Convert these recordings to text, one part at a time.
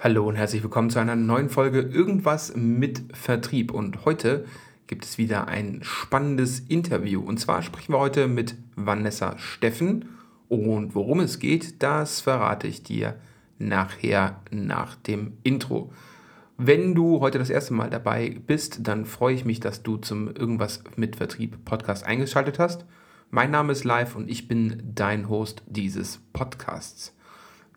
Hallo und herzlich willkommen zu einer neuen Folge Irgendwas mit Vertrieb. Und heute gibt es wieder ein spannendes Interview. Und zwar sprechen wir heute mit Vanessa Steffen. Und worum es geht, das verrate ich dir nachher nach dem Intro. Wenn du heute das erste Mal dabei bist, dann freue ich mich, dass du zum Irgendwas mit Vertrieb Podcast eingeschaltet hast. Mein Name ist Live und ich bin dein Host dieses Podcasts.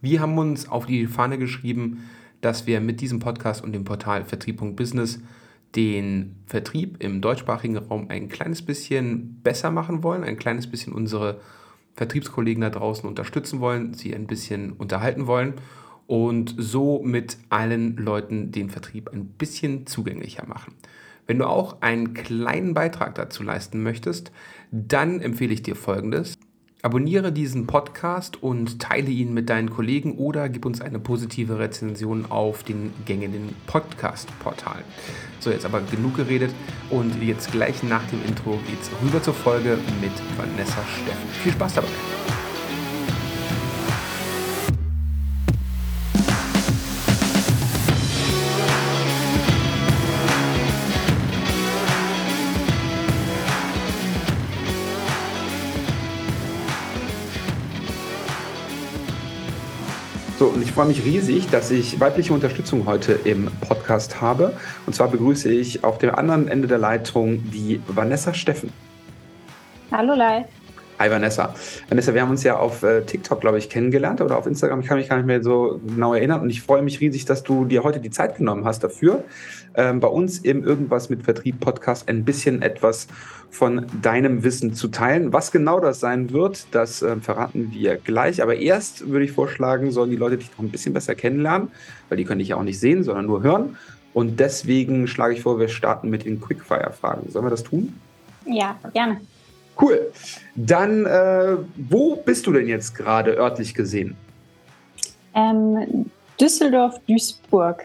Wir haben uns auf die Fahne geschrieben, dass wir mit diesem Podcast und dem Portal Vertrieb.business den Vertrieb im deutschsprachigen Raum ein kleines bisschen besser machen wollen, ein kleines bisschen unsere Vertriebskollegen da draußen unterstützen wollen, sie ein bisschen unterhalten wollen und so mit allen Leuten den Vertrieb ein bisschen zugänglicher machen. Wenn du auch einen kleinen Beitrag dazu leisten möchtest, dann empfehle ich dir Folgendes. Abonniere diesen Podcast und teile ihn mit deinen Kollegen oder gib uns eine positive Rezension auf den gängigen Podcast-Portalen. So, jetzt aber genug geredet und jetzt gleich nach dem Intro geht's rüber zur Folge mit Vanessa Steffen. Viel Spaß dabei! So, und ich freue mich riesig, dass ich weibliche Unterstützung heute im Podcast habe. Und zwar begrüße ich auf dem anderen Ende der Leitung die Vanessa Steffen. Hallo Lai. Hi Vanessa. Vanessa, wir haben uns ja auf äh, TikTok, glaube ich, kennengelernt oder auf Instagram. Ich kann mich gar nicht mehr so genau erinnern. Und ich freue mich riesig, dass du dir heute die Zeit genommen hast dafür, ähm, bei uns im Irgendwas mit Vertrieb Podcast ein bisschen etwas von deinem Wissen zu teilen. Was genau das sein wird, das äh, verraten wir gleich. Aber erst würde ich vorschlagen, sollen die Leute dich noch ein bisschen besser kennenlernen, weil die können dich ja auch nicht sehen, sondern nur hören. Und deswegen schlage ich vor, wir starten mit den Quickfire-Fragen. Sollen wir das tun? Ja, gerne. Cool. Dann, äh, wo bist du denn jetzt gerade örtlich gesehen? Ähm, Düsseldorf-Duisburg.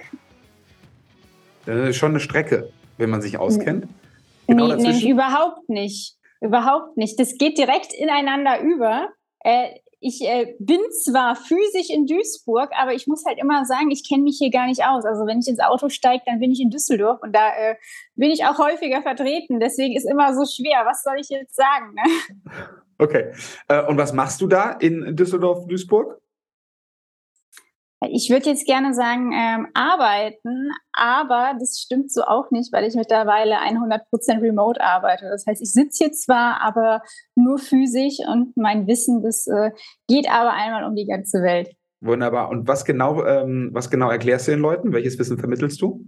Äh, schon eine Strecke, wenn man sich auskennt. Genau nee, nee, überhaupt nicht. Überhaupt nicht. Das geht direkt ineinander über. Äh, ich äh, bin zwar physisch in Duisburg, aber ich muss halt immer sagen, ich kenne mich hier gar nicht aus. Also wenn ich ins Auto steige, dann bin ich in Düsseldorf und da äh, bin ich auch häufiger vertreten. Deswegen ist immer so schwer. Was soll ich jetzt sagen? Ne? Okay. Äh, und was machst du da in Düsseldorf-Duisburg? Ich würde jetzt gerne sagen, ähm, arbeiten, aber das stimmt so auch nicht, weil ich mittlerweile 100% remote arbeite. Das heißt, ich sitze hier zwar, aber nur physisch und mein Wissen, das äh, geht aber einmal um die ganze Welt. Wunderbar. Und was genau, ähm, was genau erklärst du den Leuten? Welches Wissen vermittelst du?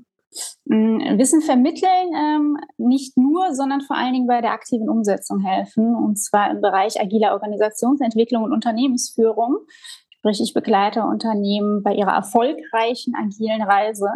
Mm, Wissen vermitteln, ähm, nicht nur, sondern vor allen Dingen bei der aktiven Umsetzung helfen, und zwar im Bereich agiler Organisationsentwicklung und Unternehmensführung. Sprich, ich begleite Unternehmen bei ihrer erfolgreichen agilen Reise.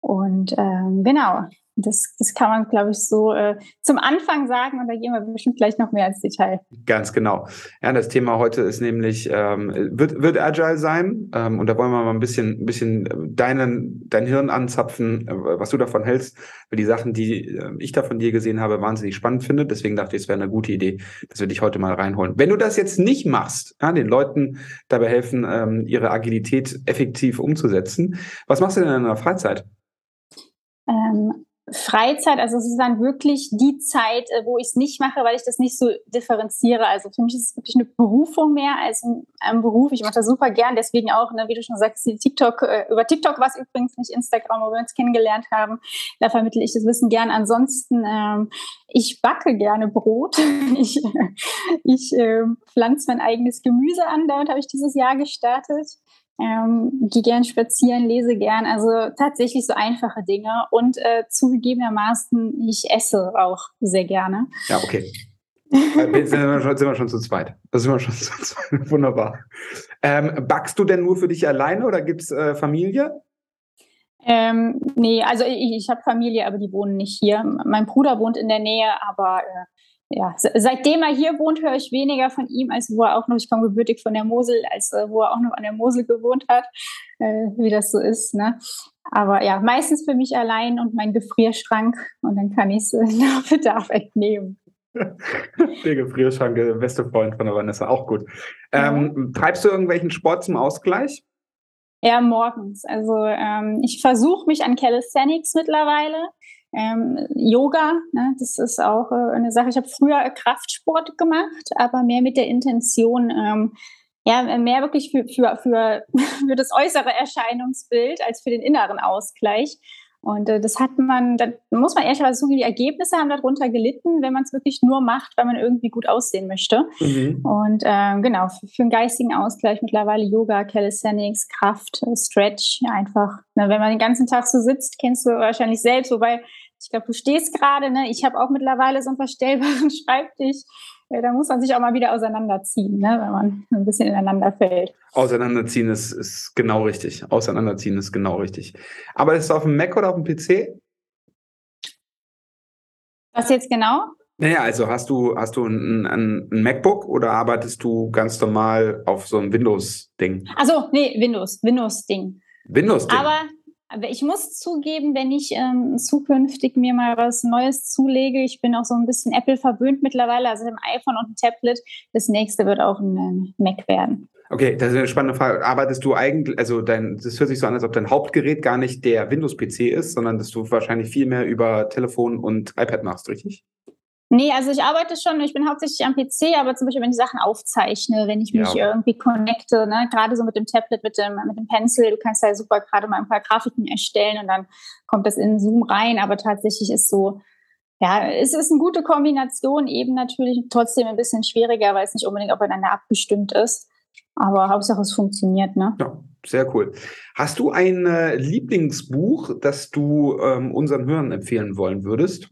Und ähm, genau, das, das kann man, glaube ich, so äh, zum Anfang sagen und da gehen wir bestimmt gleich noch mehr ins Detail. Ganz genau. Ja, das Thema heute ist nämlich, ähm, wird, wird Agile sein ähm, und da wollen wir mal ein bisschen, ein bisschen deinen, dein Hirn anzapfen, äh, was du davon hältst, weil die Sachen, die äh, ich da von dir gesehen habe, wahnsinnig spannend finde. Deswegen dachte ich, es wäre eine gute Idee, dass wir dich heute mal reinholen. Wenn du das jetzt nicht machst, ja, den Leuten dabei helfen, ähm, ihre Agilität effektiv umzusetzen, was machst du denn in deiner Freizeit? Ähm, Freizeit, also es ist dann wirklich die Zeit, äh, wo ich es nicht mache, weil ich das nicht so differenziere. Also für mich ist es wirklich eine Berufung mehr als ein, ein Beruf. Ich mache das super gern, deswegen auch, ne, wie du schon sagst, TikTok, äh, über TikTok was übrigens nicht Instagram, wo wir uns kennengelernt haben. Da vermittle ich das Wissen gern. Ansonsten, ähm, ich backe gerne Brot. ich ich äh, pflanze mein eigenes Gemüse an. Damit habe ich dieses Jahr gestartet ähm, gehe gern spazieren, lese gern, also tatsächlich so einfache Dinge und äh, zugegebenermaßen, ich esse auch sehr gerne. Ja, okay. Äh, sind, wir schon, sind wir schon zu zweit. Das sind wir schon zu zweit. Wunderbar. Ähm, backst du denn nur für dich alleine oder gibt es äh, Familie? Ähm, nee, also ich, ich habe Familie, aber die wohnen nicht hier. Mein Bruder wohnt in der Nähe, aber äh, ja, seitdem er hier wohnt, höre ich weniger von ihm, als wo er auch noch, ich komme gebürtig von der Mosel, als äh, wo er auch noch an der Mosel gewohnt hat, äh, wie das so ist. Ne? Aber ja, meistens für mich allein und mein Gefrierschrank und dann kann ich es äh, nach Bedarf entnehmen. der Gefrierschrank, der beste Freund von der Vanessa, auch gut. Ähm, ja. Treibst du irgendwelchen Sport zum Ausgleich? eher morgens. Also ähm, ich versuche mich an Calisthenics mittlerweile. Ähm, Yoga, ne, das ist auch äh, eine Sache. Ich habe früher Kraftsport gemacht, aber mehr mit der Intention, ähm, ja, mehr wirklich für, für, für, für das äußere Erscheinungsbild als für den inneren Ausgleich. Und äh, das hat man, da muss man ehrlicherweise sagen, die Ergebnisse haben darunter gelitten, wenn man es wirklich nur macht, weil man irgendwie gut aussehen möchte. Mhm. Und ähm, genau, für, für einen geistigen Ausgleich mittlerweile Yoga, Calisthenics, Kraft, Stretch, einfach. Ne, wenn man den ganzen Tag so sitzt, kennst du wahrscheinlich selbst, wobei ich glaube, du stehst gerade, ne? Ich habe auch mittlerweile so einen verstellbaren Schreibtisch. Ja, da muss man sich auch mal wieder auseinanderziehen, ne? wenn man ein bisschen ineinander fällt. Auseinanderziehen ist, ist genau richtig. Auseinanderziehen ist genau richtig. Aber ist es auf dem Mac oder auf dem PC? Was jetzt genau? Naja, also hast du, hast du ein, ein, ein MacBook oder arbeitest du ganz normal auf so einem Windows-Ding? Also nee, Windows, Windows-Ding. Windows-Ding. Aber aber ich muss zugeben, wenn ich ähm, zukünftig mir mal was Neues zulege, ich bin auch so ein bisschen Apple verwöhnt mittlerweile, also im iPhone und ein Tablet, das nächste wird auch ein äh, Mac werden. Okay, das ist eine spannende Frage. Arbeitest du eigentlich, also dein, das hört sich so an, als ob dein Hauptgerät gar nicht der Windows-PC ist, sondern dass du wahrscheinlich viel mehr über Telefon und iPad machst, richtig? Nee, also ich arbeite schon, ich bin hauptsächlich am PC, aber zum Beispiel, wenn ich Sachen aufzeichne, wenn ich mich ja. irgendwie connecte, ne, gerade so mit dem Tablet, mit dem, mit dem Pencil, du kannst ja super gerade mal ein paar Grafiken erstellen und dann kommt das in Zoom rein, aber tatsächlich ist so, ja, es ist eine gute Kombination, eben natürlich trotzdem ein bisschen schwieriger, weil es nicht unbedingt aufeinander abgestimmt ist. Aber Hauptsache es funktioniert, ne? Ja, sehr cool. Hast du ein äh, Lieblingsbuch, das du ähm, unseren Hörern empfehlen wollen würdest?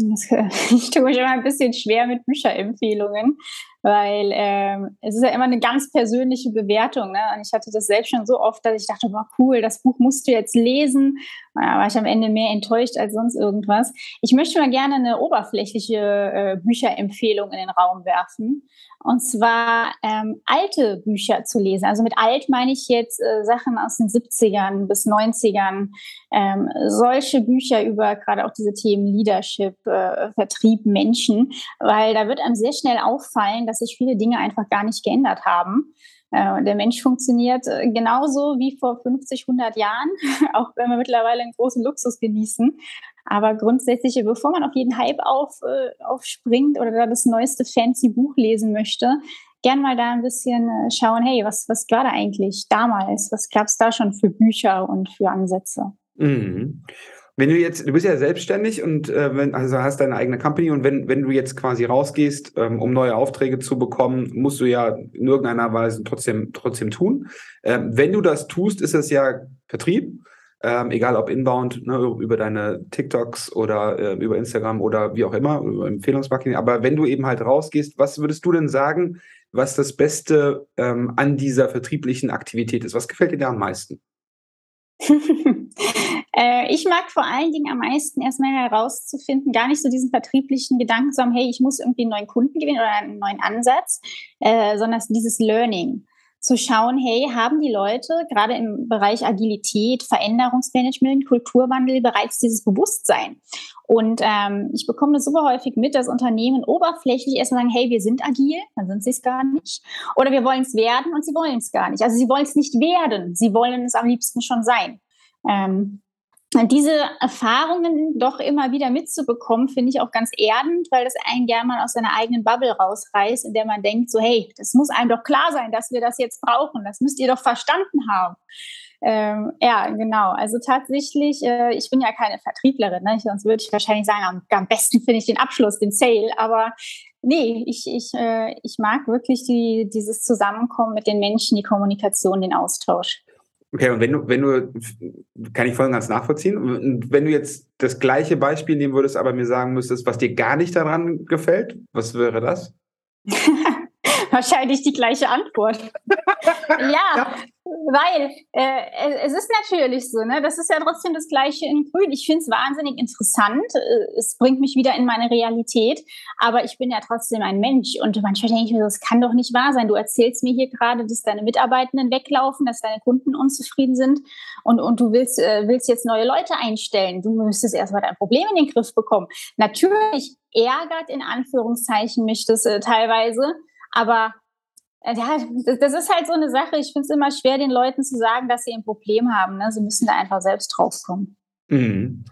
Ich tue mich immer ein bisschen schwer mit Bücherempfehlungen, weil ähm, es ist ja immer eine ganz persönliche Bewertung. Ne? Und ich hatte das selbst schon so oft, dass ich dachte, boah, cool, das Buch musst du jetzt lesen. Da war ich am Ende mehr enttäuscht als sonst irgendwas. Ich möchte mal gerne eine oberflächliche äh, Bücherempfehlung in den Raum werfen. Und zwar ähm, alte Bücher zu lesen. Also mit alt meine ich jetzt äh, Sachen aus den 70ern bis 90ern. Ähm, solche Bücher über gerade auch diese Themen Leadership, äh, Vertrieb, Menschen. Weil da wird einem sehr schnell auffallen, dass sich viele Dinge einfach gar nicht geändert haben. Äh, der Mensch funktioniert äh, genauso wie vor 50, 100 Jahren, auch wenn wir mittlerweile einen großen Luxus genießen. Aber grundsätzlich, bevor man auf jeden Hype auf, äh, aufspringt oder da das neueste fancy Buch lesen möchte, gern mal da ein bisschen schauen, hey, was, was war da eigentlich damals? Was gab es da schon für Bücher und für Ansätze? Mhm. Wenn du jetzt, du bist ja selbstständig und äh, wenn, also hast deine eigene Company und wenn, wenn du jetzt quasi rausgehst, ähm, um neue Aufträge zu bekommen, musst du ja in irgendeiner Weise trotzdem, trotzdem tun. Ähm, wenn du das tust, ist es ja Vertrieb. Ähm, egal ob inbound, ne, über deine TikToks oder äh, über Instagram oder wie auch immer, über Empfehlungsmarketing. Aber wenn du eben halt rausgehst, was würdest du denn sagen, was das Beste ähm, an dieser vertrieblichen Aktivität ist? Was gefällt dir da am meisten? Äh, ich mag vor allen Dingen am meisten erstmal herauszufinden, gar nicht so diesen vertrieblichen Gedanken zu haben, hey, ich muss irgendwie einen neuen Kunden gewinnen oder einen neuen Ansatz, äh, sondern dieses Learning zu schauen, hey, haben die Leute gerade im Bereich Agilität, Veränderungsmanagement, Kulturwandel bereits dieses Bewusstsein? Und ähm, ich bekomme das super häufig mit, dass Unternehmen oberflächlich erstmal sagen, hey, wir sind agil, dann sind sie es gar nicht. Oder wir wollen es werden und sie wollen es gar nicht. Also sie wollen es nicht werden, sie wollen es am liebsten schon sein. Ähm, diese Erfahrungen doch immer wieder mitzubekommen, finde ich auch ganz erdend, weil das einen gerne mal aus seiner eigenen Bubble rausreißt, in der man denkt, so hey, das muss einem doch klar sein, dass wir das jetzt brauchen, das müsst ihr doch verstanden haben. Ähm, ja, genau. Also tatsächlich, äh, ich bin ja keine Vertrieblerin, ne? sonst würde ich wahrscheinlich sagen, am, am besten finde ich den Abschluss, den Sale, aber nee, ich, ich, äh, ich mag wirklich die, dieses Zusammenkommen mit den Menschen, die Kommunikation, den Austausch. Okay, und wenn du, wenn du, kann ich voll ganz nachvollziehen, und wenn du jetzt das gleiche Beispiel nehmen würdest, aber mir sagen müsstest, was dir gar nicht daran gefällt, was wäre das? Wahrscheinlich die gleiche Antwort. ja, ja, weil äh, es ist natürlich so, ne? Das ist ja trotzdem das Gleiche in Grün. Ich finde es wahnsinnig interessant. Äh, es bringt mich wieder in meine Realität, aber ich bin ja trotzdem ein Mensch. Und manchmal denke ich mir, das kann doch nicht wahr sein. Du erzählst mir hier gerade, dass deine Mitarbeitenden weglaufen, dass deine Kunden unzufrieden sind und, und du willst, äh, willst jetzt neue Leute einstellen. Du müsstest erstmal dein Problem in den Griff bekommen. Natürlich ärgert in Anführungszeichen mich das äh, teilweise, aber Ja, das ist halt so eine Sache. Ich finde es immer schwer, den Leuten zu sagen, dass sie ein Problem haben. Ne? Sie müssen da einfach selbst draufkommen. Mhm.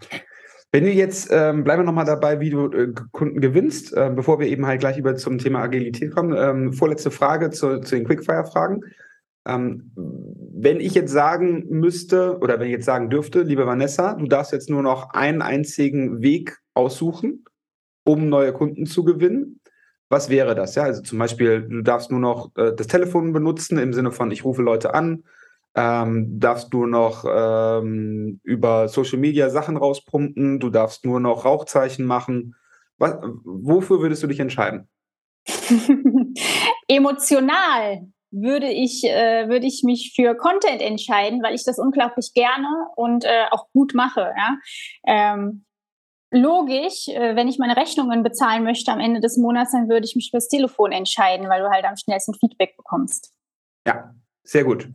Wenn du jetzt, ähm, bleiben wir nochmal dabei, wie du äh, Kunden gewinnst, äh, bevor wir eben halt gleich über zum Thema Agilität kommen. Ähm, vorletzte Frage zu, zu den Quickfire-Fragen. Ähm, wenn ich jetzt sagen müsste oder wenn ich jetzt sagen dürfte, liebe Vanessa, du darfst jetzt nur noch einen einzigen Weg aussuchen, um neue Kunden zu gewinnen. Was wäre das? Ja, also zum Beispiel, du darfst nur noch äh, das Telefon benutzen im Sinne von, ich rufe Leute an, ähm, darfst du noch ähm, über Social Media Sachen rauspumpen, du darfst nur noch Rauchzeichen machen. Was, wofür würdest du dich entscheiden? Emotional würde ich, äh, würde ich mich für Content entscheiden, weil ich das unglaublich gerne und äh, auch gut mache. Ja? Ähm, logisch, äh, wenn ich meine Rechnungen bezahlen möchte am Ende des Monats, dann würde ich mich fürs Telefon entscheiden, weil du halt am schnellsten Feedback bekommst. Ja, sehr gut.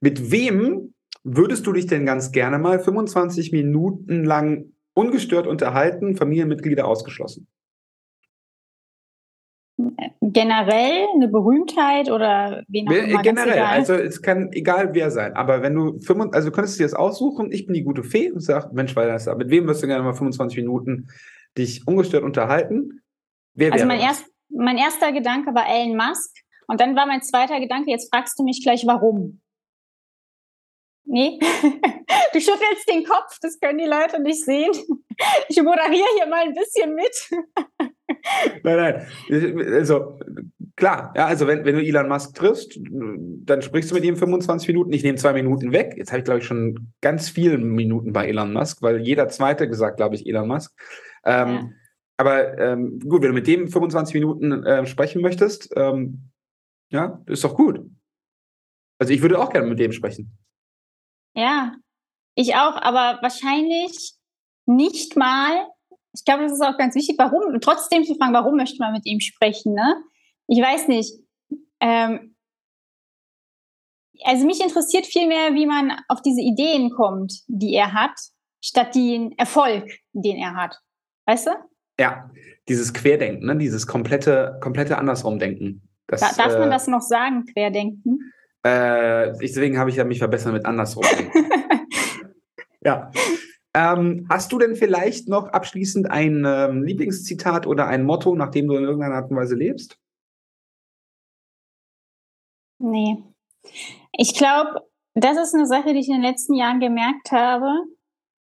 Mit wem würdest du dich denn ganz gerne mal 25 Minuten lang ungestört unterhalten, Familienmitglieder ausgeschlossen? Generell eine Berühmtheit oder wen auch immer? Generell, also es kann egal wer sein, aber wenn du, 25, also du könntest dir das aussuchen, ich bin die gute Fee und sag, Mensch, weil das, mit wem wirst du gerne mal 25 Minuten dich ungestört unterhalten? Wer also mein, erst, mein erster Gedanke war Elon Musk, und dann war mein zweiter Gedanke, jetzt fragst du mich gleich, warum. Nee, du schüttelst den Kopf, das können die Leute nicht sehen. Ich moderiere hier mal ein bisschen mit. Nein, nein. Also klar, ja, also wenn, wenn du Elon Musk triffst, dann sprichst du mit ihm 25 Minuten. Ich nehme zwei Minuten weg. Jetzt habe ich, glaube ich, schon ganz viele Minuten bei Elon Musk, weil jeder zweite gesagt, glaube ich, Elon Musk. Ähm, ja. Aber ähm, gut, wenn du mit dem 25 Minuten äh, sprechen möchtest, ähm, ja, ist doch gut. Also ich würde auch gerne mit dem sprechen. Ja, ich auch, aber wahrscheinlich nicht mal. Ich glaube, das ist auch ganz wichtig, warum, trotzdem zu fragen, warum möchte man mit ihm sprechen, ne? Ich weiß nicht. Ähm, also mich interessiert vielmehr, wie man auf diese Ideen kommt, die er hat, statt den Erfolg, den er hat. Weißt du? Ja, dieses Querdenken, ne? dieses komplette, komplette Andersrumdenken. Das, Darf man äh, das noch sagen, querdenken? Äh, deswegen habe ich ja mich verbessert mit andersrum. ja. Ähm, hast du denn vielleicht noch abschließend ein ähm, Lieblingszitat oder ein Motto, nach dem du in irgendeiner Art und Weise lebst? Nee. Ich glaube, das ist eine Sache, die ich in den letzten Jahren gemerkt habe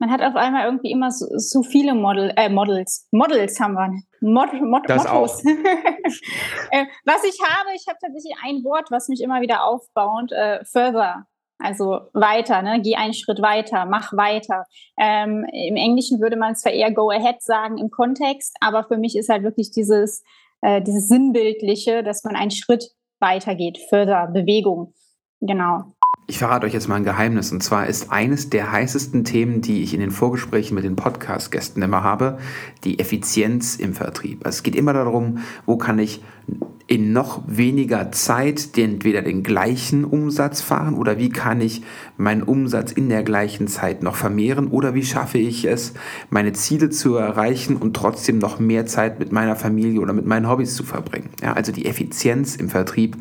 man hat auf einmal irgendwie immer so, so viele Model, äh, Models. Models haben wir. Mod, Mod, das Mottos. auch. äh, was ich habe, ich habe tatsächlich ein Wort, was mich immer wieder aufbaut, äh, further. Also weiter, ne? geh einen Schritt weiter, mach weiter. Ähm, Im Englischen würde man zwar eher go ahead sagen im Kontext, aber für mich ist halt wirklich dieses, äh, dieses Sinnbildliche, dass man einen Schritt weiter geht, further, Bewegung. Genau. Ich verrate euch jetzt mal ein Geheimnis. Und zwar ist eines der heißesten Themen, die ich in den Vorgesprächen mit den Podcast-Gästen immer habe, die Effizienz im Vertrieb. Also es geht immer darum, wo kann ich in noch weniger Zeit entweder den gleichen Umsatz fahren oder wie kann ich meinen Umsatz in der gleichen Zeit noch vermehren oder wie schaffe ich es, meine Ziele zu erreichen und trotzdem noch mehr Zeit mit meiner Familie oder mit meinen Hobbys zu verbringen. Ja, also die Effizienz im Vertrieb,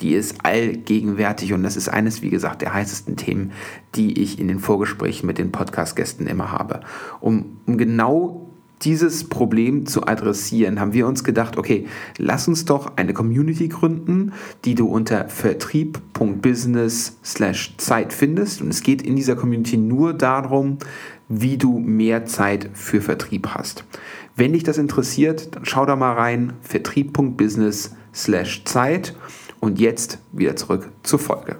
die ist allgegenwärtig und das ist eines, wie gesagt, der heißesten Themen, die ich in den Vorgesprächen mit den Podcast-Gästen immer habe. Um, um genau dieses Problem zu adressieren, haben wir uns gedacht, okay, lass uns doch eine Community gründen, die du unter vertrieb.business/zeit findest. Und es geht in dieser Community nur darum, wie du mehr Zeit für Vertrieb hast. Wenn dich das interessiert, dann schau da mal rein, vertrieb.business/zeit. Und jetzt wieder zurück zur Folge.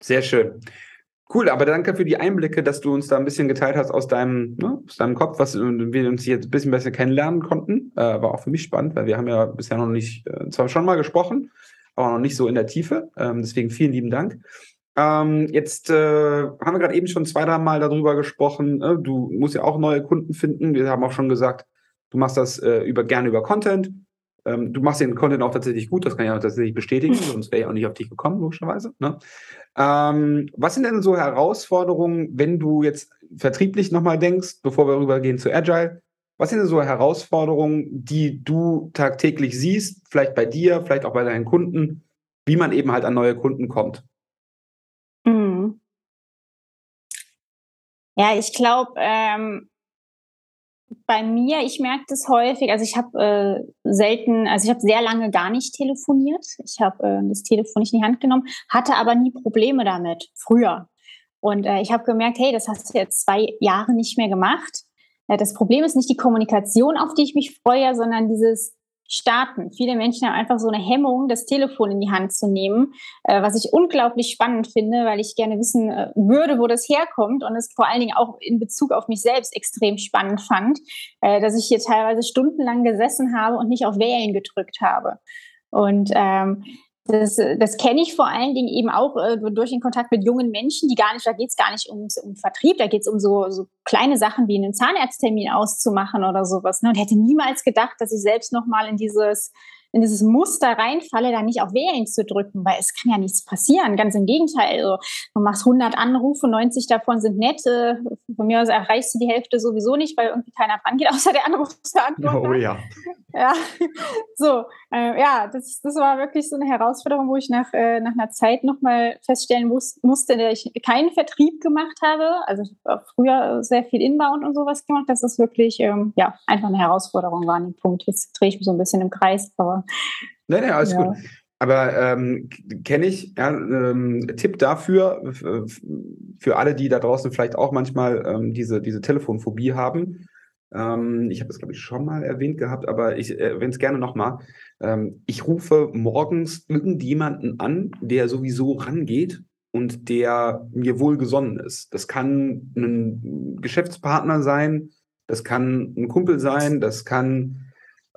Sehr schön. Cool, aber danke für die Einblicke, dass du uns da ein bisschen geteilt hast aus deinem, ne, aus deinem Kopf, was wir uns jetzt ein bisschen besser kennenlernen konnten. Äh, war auch für mich spannend, weil wir haben ja bisher noch nicht, äh, zwar schon mal gesprochen, aber noch nicht so in der Tiefe. Ähm, deswegen vielen lieben Dank. Ähm, jetzt äh, haben wir gerade eben schon zwei, drei Mal darüber gesprochen. Äh, du musst ja auch neue Kunden finden. Wir haben auch schon gesagt, du machst das äh, über, gerne über Content. Ähm, du machst den Content auch tatsächlich gut, das kann ich auch tatsächlich bestätigen, sonst wäre ich auch nicht auf dich gekommen, logischerweise. Ne? Ähm, was sind denn so Herausforderungen, wenn du jetzt vertrieblich nochmal denkst, bevor wir rübergehen zu Agile? Was sind so Herausforderungen, die du tagtäglich siehst, vielleicht bei dir, vielleicht auch bei deinen Kunden, wie man eben halt an neue Kunden kommt? Mhm. Ja, ich glaube, ähm, bei mir, ich merke das häufig, also ich habe äh, selten, also ich habe sehr lange gar nicht telefoniert. Ich habe äh, das Telefon nicht in die Hand genommen, hatte aber nie Probleme damit, früher. Und äh, ich habe gemerkt, hey, das hast du jetzt zwei Jahre nicht mehr gemacht. Äh, das Problem ist nicht die Kommunikation, auf die ich mich freue, sondern dieses starten. Viele Menschen haben einfach so eine Hemmung, das Telefon in die Hand zu nehmen, äh, was ich unglaublich spannend finde, weil ich gerne wissen äh, würde, wo das herkommt und es vor allen Dingen auch in Bezug auf mich selbst extrem spannend fand, äh, dass ich hier teilweise stundenlang gesessen habe und nicht auf Wählen gedrückt habe. Und ähm, das, das kenne ich vor allen Dingen eben auch äh, durch den Kontakt mit jungen Menschen, die gar nicht, da geht es gar nicht um, um Vertrieb, da geht es um so, so kleine Sachen wie einen Zahnarzttermin auszumachen oder sowas. Ne? Und hätte niemals gedacht, dass ich selbst nochmal in dieses in dieses Muster reinfalle, da nicht auf Wählen zu drücken, weil es kann ja nichts passieren. Ganz im Gegenteil. Also, du machst 100 Anrufe, 90 davon sind nett. Von mir aus erreichst du die Hälfte sowieso nicht, weil irgendwie keiner rangeht, außer der Anrufsverantwortung. Oh ja. Ja, so. Äh, ja, das, das war wirklich so eine Herausforderung, wo ich nach, äh, nach einer Zeit nochmal feststellen muss, musste, dass ich keinen Vertrieb gemacht habe. Also ich habe früher sehr viel Inbound und sowas gemacht, dass das wirklich ähm, ja, einfach eine Herausforderung war an dem Punkt. Jetzt drehe ich mich so ein bisschen im Kreis, aber Nein, nein, alles ja. gut. Aber ähm, kenne ich, ja, ähm, Tipp dafür, für alle, die da draußen vielleicht auch manchmal ähm, diese, diese Telefonphobie haben. Ähm, ich habe das, glaube ich, schon mal erwähnt gehabt, aber ich erwähne es gerne nochmal. Ähm, ich rufe morgens irgendjemanden an, der sowieso rangeht und der mir wohlgesonnen ist. Das kann ein Geschäftspartner sein, das kann ein Kumpel sein, das kann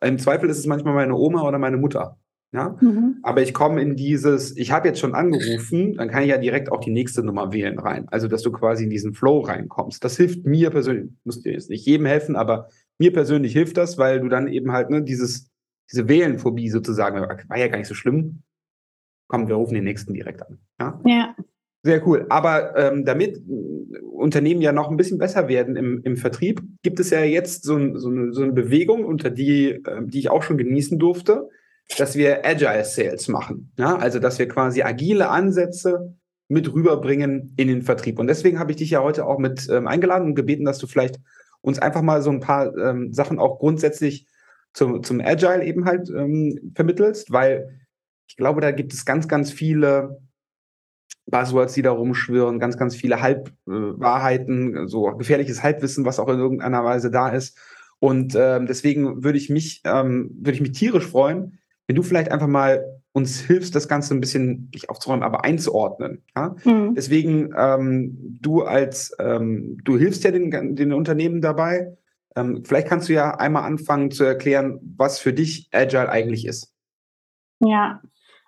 im Zweifel ist es manchmal meine Oma oder meine Mutter. Ja? Mhm. Aber ich komme in dieses, ich habe jetzt schon angerufen, dann kann ich ja direkt auch die nächste Nummer wählen rein. Also, dass du quasi in diesen Flow reinkommst. Das hilft mir persönlich, muss dir jetzt nicht jedem helfen, aber mir persönlich hilft das, weil du dann eben halt ne, dieses, diese Wählenphobie sozusagen, war ja gar nicht so schlimm. Komm, wir rufen den nächsten direkt an. Ja. ja. Sehr cool. Aber ähm, damit äh, Unternehmen ja noch ein bisschen besser werden im, im Vertrieb, gibt es ja jetzt so, ein, so, eine, so eine Bewegung, unter die, äh, die ich auch schon genießen durfte, dass wir Agile Sales machen. Ja? Also, dass wir quasi agile Ansätze mit rüberbringen in den Vertrieb. Und deswegen habe ich dich ja heute auch mit ähm, eingeladen und gebeten, dass du vielleicht uns einfach mal so ein paar ähm, Sachen auch grundsätzlich zum, zum Agile eben halt ähm, vermittelst, weil ich glaube, da gibt es ganz, ganz viele Buzzwords, die da rumschwirren, ganz, ganz viele Halbwahrheiten, so gefährliches Halbwissen, was auch in irgendeiner Weise da ist. Und ähm, deswegen würde ich mich, ähm, würde ich mich tierisch freuen, wenn du vielleicht einfach mal uns hilfst, das Ganze ein bisschen nicht aufzuräumen, aber einzuordnen. Ja? Mhm. Deswegen, ähm, du als, ähm, du hilfst ja den, den Unternehmen dabei. Ähm, vielleicht kannst du ja einmal anfangen zu erklären, was für dich Agile eigentlich ist. Ja,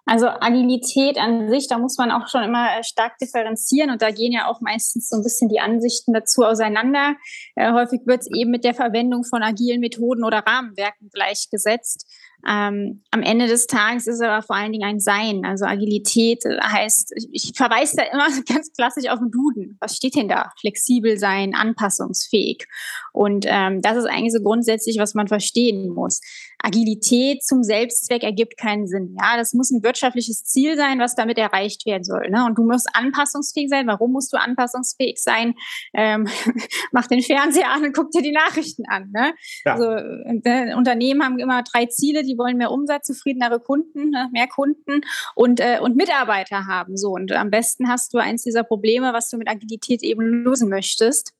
also Agilität an sich, da muss man auch schon immer äh, stark differenzieren und da gehen ja auch meistens so ein bisschen die Ansichten dazu auseinander. Äh, häufig wird es eben mit der Verwendung von agilen Methoden oder Rahmenwerken gleichgesetzt. Ähm, am Ende des Tages ist aber vor allen Dingen ein Sein. Also Agilität heißt, ich verweise da immer ganz klassisch auf den Duden. Was steht denn da? Flexibel sein, anpassungsfähig. Und ähm, das ist eigentlich so grundsätzlich, was man verstehen muss. Agilität zum Selbstzweck ergibt keinen Sinn. Ja, das muss ein wirtschaftliches Ziel sein, was damit erreicht werden soll. Ne? Und du musst anpassungsfähig sein. Warum musst du anpassungsfähig sein? Ähm, mach den Fernseher an und guck dir die Nachrichten an. Ne? Ja. Also, äh, Unternehmen haben immer drei Ziele, die wollen mehr Umsatz, zufriedenere Kunden, ne? mehr Kunden und, äh, und Mitarbeiter haben. So, und am besten hast du eins dieser Probleme, was du mit Agilität eben lösen möchtest.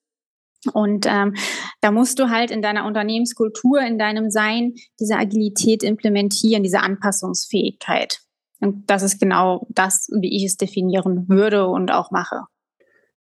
Und ähm, da musst du halt in deiner Unternehmenskultur, in deinem Sein diese Agilität implementieren, diese Anpassungsfähigkeit. Und das ist genau das, wie ich es definieren würde und auch mache.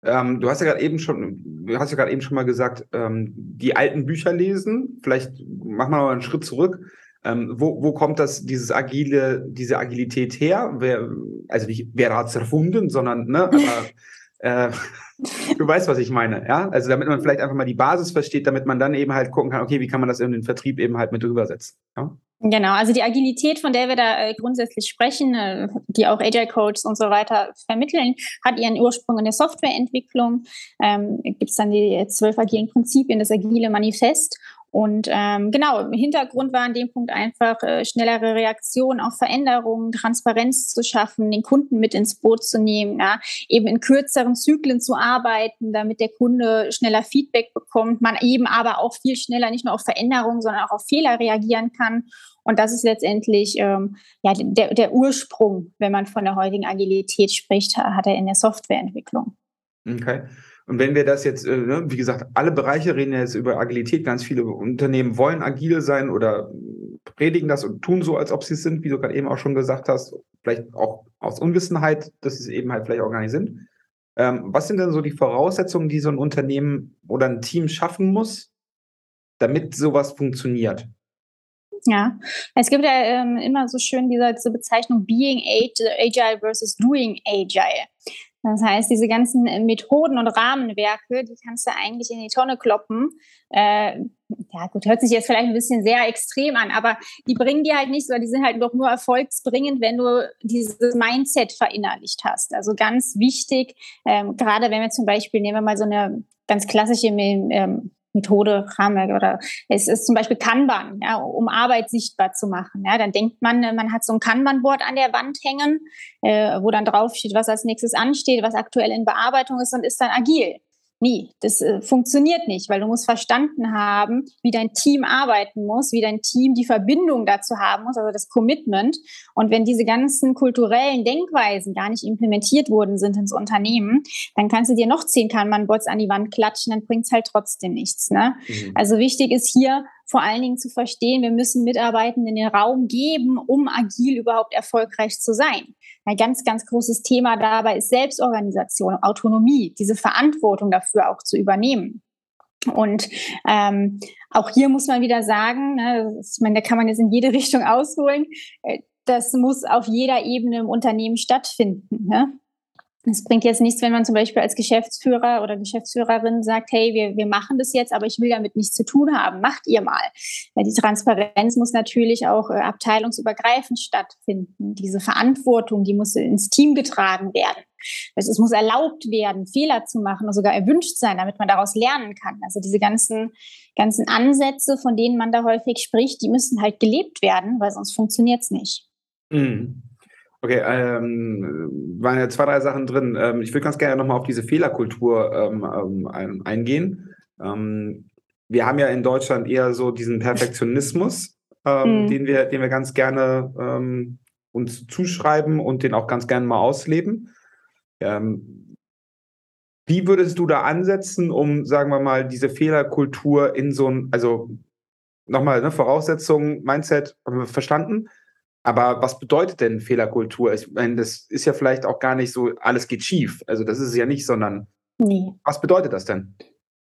Ähm, du hast ja gerade eben schon, du hast ja gerade eben schon mal gesagt, ähm, die alten Bücher lesen. Vielleicht machen wir mal einen Schritt zurück. Ähm, wo, wo kommt das, dieses agile, diese Agilität her? Wer, also nicht, wer hat es erfunden, sondern, ne, aber äh, du weißt, was ich meine, ja? Also damit man vielleicht einfach mal die Basis versteht, damit man dann eben halt gucken kann, okay, wie kann man das in den Vertrieb eben halt mit rübersetzen. Ja? Genau, also die Agilität, von der wir da äh, grundsätzlich sprechen, äh, die auch Agile Codes und so weiter vermitteln, hat ihren Ursprung in der Softwareentwicklung. Ähm, Gibt es dann die zwölf agilen Prinzipien, das agile Manifest. Und ähm, genau, im Hintergrund war an dem Punkt einfach äh, schnellere Reaktionen auf Veränderungen, Transparenz zu schaffen, den Kunden mit ins Boot zu nehmen, ja, eben in kürzeren Zyklen zu arbeiten, damit der Kunde schneller Feedback bekommt, man eben aber auch viel schneller nicht nur auf Veränderungen, sondern auch auf Fehler reagieren kann. Und das ist letztendlich ähm, ja, der, der Ursprung, wenn man von der heutigen Agilität spricht, hat er in der Softwareentwicklung. Okay. Und wenn wir das jetzt, äh, ne, wie gesagt, alle Bereiche reden jetzt über Agilität. Ganz viele Unternehmen wollen agil sein oder predigen das und tun so, als ob sie es sind, wie du gerade eben auch schon gesagt hast. Vielleicht auch aus Unwissenheit, dass sie es eben halt vielleicht auch gar nicht sind. Ähm, was sind denn so die Voraussetzungen, die so ein Unternehmen oder ein Team schaffen muss, damit sowas funktioniert? Ja, es gibt ja ähm, immer so schön diese, diese Bezeichnung Being Agile versus Doing Agile. Das heißt, diese ganzen äh, Methoden und Rahmenwerke, die kannst du eigentlich in die Tonne kloppen. Äh, ja, gut, hört sich jetzt vielleicht ein bisschen sehr extrem an, aber die bringen dir halt nicht so, die sind halt doch nur erfolgsbringend, wenn du dieses Mindset verinnerlicht hast. Also ganz wichtig, ähm, gerade wenn wir zum Beispiel, nehmen wir mal so eine ganz klassische ähm, Methode, Rahmenwerk oder es ist zum Beispiel Kanban, ja, um Arbeit sichtbar zu machen. Ja, dann denkt man, man hat so ein Kanban-Board an der Wand hängen, äh, wo dann draufsteht, was als nächstes ansteht, was aktuell in Bearbeitung ist und ist dann agil. Nie. Das äh, funktioniert nicht, weil du musst verstanden haben, wie dein Team arbeiten muss, wie dein Team die Verbindung dazu haben muss, also das Commitment. Und wenn diese ganzen kulturellen Denkweisen gar nicht implementiert worden sind ins Unternehmen, dann kannst du dir noch zehn Kanban-Bots an die Wand klatschen, dann bringt's halt trotzdem nichts. Ne? Mhm. Also wichtig ist hier vor allen Dingen zu verstehen, wir müssen Mitarbeitenden den Raum geben, um agil überhaupt erfolgreich zu sein. Ein ganz, ganz großes Thema dabei ist Selbstorganisation, Autonomie, diese Verantwortung dafür auch zu übernehmen. Und ähm, auch hier muss man wieder sagen, ne, ich meine, da kann man jetzt in jede Richtung ausholen, äh, das muss auf jeder Ebene im Unternehmen stattfinden. Ne? Es bringt jetzt nichts, wenn man zum Beispiel als Geschäftsführer oder Geschäftsführerin sagt, hey, wir, wir machen das jetzt, aber ich will damit nichts zu tun haben. Macht ihr mal. Weil die Transparenz muss natürlich auch äh, abteilungsübergreifend stattfinden. Diese Verantwortung, die muss ins Team getragen werden. Also es muss erlaubt werden, Fehler zu machen und sogar erwünscht sein, damit man daraus lernen kann. Also diese ganzen, ganzen Ansätze, von denen man da häufig spricht, die müssen halt gelebt werden, weil sonst funktioniert es nicht. Mhm. Okay, ähm, waren ja zwei, drei Sachen drin. Ähm, ich würde ganz gerne nochmal auf diese Fehlerkultur ähm, ähm eingehen. Ähm, wir haben ja in Deutschland eher so diesen Perfektionismus, ähm, mhm. den, wir, den wir ganz gerne uns zuschreiben und den auch ganz gerne mal ausleben. Wie würdest du da ansetzen, um, sagen wir mal, diese Fehlerkultur in so ein, also nochmal, ne, Voraussetzungen, Mindset, haben wir verstanden? Aber was bedeutet denn Fehlerkultur? Ich meine, das ist ja vielleicht auch gar nicht so, alles geht schief. Also das ist es ja nicht, sondern nee. was bedeutet das denn?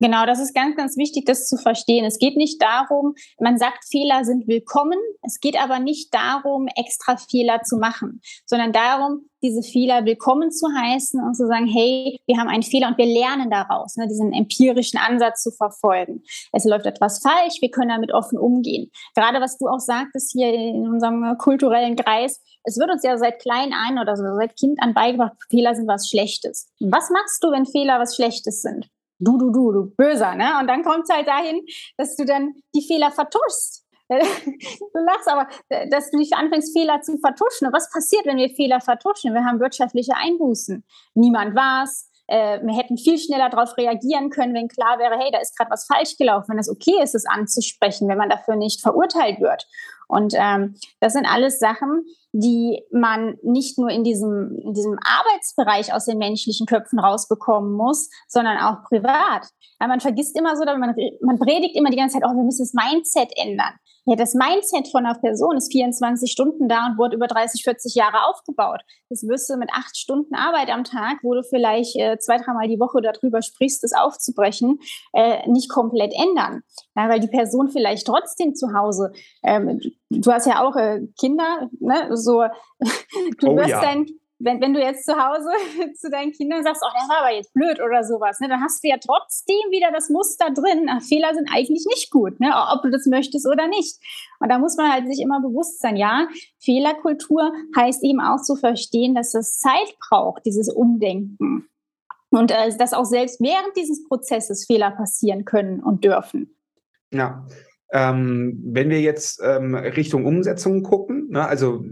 Genau, das ist ganz, ganz wichtig, das zu verstehen. Es geht nicht darum, man sagt, Fehler sind willkommen. Es geht aber nicht darum, extra Fehler zu machen, sondern darum, diese Fehler willkommen zu heißen und zu sagen, hey, wir haben einen Fehler und wir lernen daraus, ne, diesen empirischen Ansatz zu verfolgen. Es läuft etwas falsch, wir können damit offen umgehen. Gerade was du auch sagtest hier in unserem kulturellen Kreis, es wird uns ja seit klein ein oder so, seit Kind an beigebracht, Fehler sind was Schlechtes. Was machst du, wenn Fehler was Schlechtes sind? Du, du, du, du böser, ne? Und dann kommt es halt dahin, dass du dann die Fehler vertuschst. du lachst aber, dass du dich anfängst, Fehler zu vertuschen. Was passiert, wenn wir Fehler vertuschen? Wir haben wirtschaftliche Einbußen. Niemand war's. Äh, wir hätten viel schneller darauf reagieren können, wenn klar wäre, hey, da ist gerade was falsch gelaufen, wenn es okay ist, es anzusprechen, wenn man dafür nicht verurteilt wird. Und ähm, das sind alles Sachen, die man nicht nur in diesem, in diesem Arbeitsbereich aus den menschlichen Köpfen rausbekommen muss, sondern auch privat. Ja, man vergisst immer so, man, man predigt immer die ganze Zeit, oh, wir müssen das Mindset ändern. Ja, das Mindset von einer Person ist 24 Stunden da und wurde über 30, 40 Jahre aufgebaut. Das wirst du mit acht Stunden Arbeit am Tag, wo du vielleicht äh, zwei, dreimal die Woche darüber sprichst, das aufzubrechen, äh, nicht komplett ändern. Ja, weil die Person vielleicht trotzdem zu Hause, ähm, du hast ja auch äh, Kinder, ne, so, du oh, wirst ja. dein wenn, wenn du jetzt zu Hause zu deinen Kindern sagst, oh, das war aber jetzt blöd oder sowas, ne, dann hast du ja trotzdem wieder das Muster drin. Ach, Fehler sind eigentlich nicht gut, ne, ob du das möchtest oder nicht. Und da muss man halt sich immer bewusst sein, ja, Fehlerkultur heißt eben auch zu verstehen, dass es Zeit braucht, dieses Umdenken. Und äh, dass auch selbst während dieses Prozesses Fehler passieren können und dürfen. Ja. Ähm, wenn wir jetzt ähm, Richtung Umsetzung gucken, ne, also